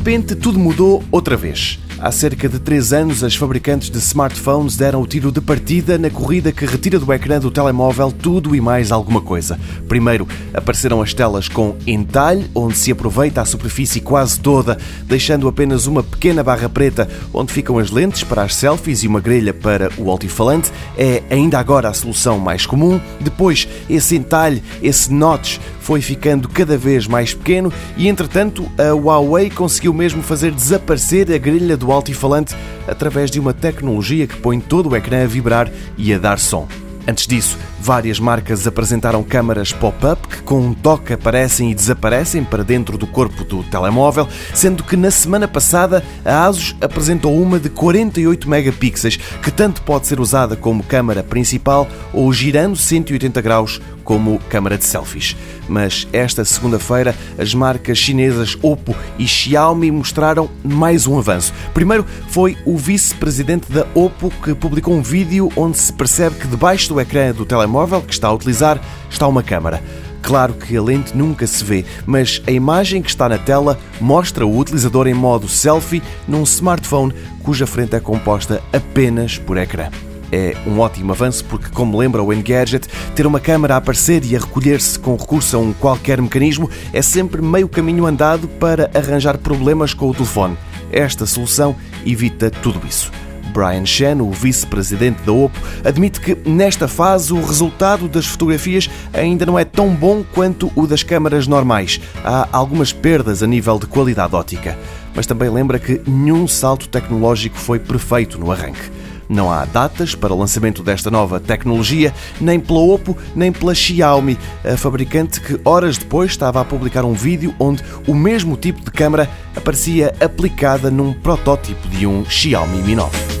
repente tudo mudou outra vez. Há cerca de 3 anos, as fabricantes de smartphones deram o tiro de partida na corrida que retira do ecrã do telemóvel tudo e mais alguma coisa. Primeiro, apareceram as telas com entalhe, onde se aproveita a superfície quase toda, deixando apenas uma pequena barra preta onde ficam as lentes para as selfies e uma grelha para o altifalante. É ainda agora a solução mais comum. Depois, esse entalhe, esse notch, foi ficando cada vez mais pequeno e, entretanto, a Huawei conseguiu mesmo fazer desaparecer a grelha do altifalante através de uma tecnologia que põe todo o ecrã a vibrar e a dar som. Antes disso, várias marcas apresentaram câmaras pop-up que com um toque aparecem e desaparecem para dentro do corpo do telemóvel, sendo que na semana passada a ASUS apresentou uma de 48 megapixels que tanto pode ser usada como câmara principal ou girando 180 graus como câmara de selfies. Mas esta segunda-feira as marcas chinesas Oppo e Xiaomi mostraram mais um avanço. Primeiro foi o vice-presidente da Oppo que publicou um vídeo onde se percebe que debaixo do ecrã do telemóvel que está a utilizar está uma câmara. Claro que a lente nunca se vê, mas a imagem que está na tela mostra o utilizador em modo selfie num smartphone cuja frente é composta apenas por ecrã é um ótimo avanço porque, como lembra o Engadget, ter uma câmara a aparecer e a recolher-se com recurso a um qualquer mecanismo é sempre meio caminho andado para arranjar problemas com o telefone. Esta solução evita tudo isso. Brian Shen, o vice-presidente da Oppo, admite que nesta fase o resultado das fotografias ainda não é tão bom quanto o das câmaras normais. Há algumas perdas a nível de qualidade ótica. Mas também lembra que nenhum salto tecnológico foi perfeito no arranque. Não há datas para o lançamento desta nova tecnologia, nem pela Oppo, nem pela Xiaomi, a fabricante que horas depois estava a publicar um vídeo onde o mesmo tipo de câmara aparecia aplicada num protótipo de um Xiaomi Mi 9.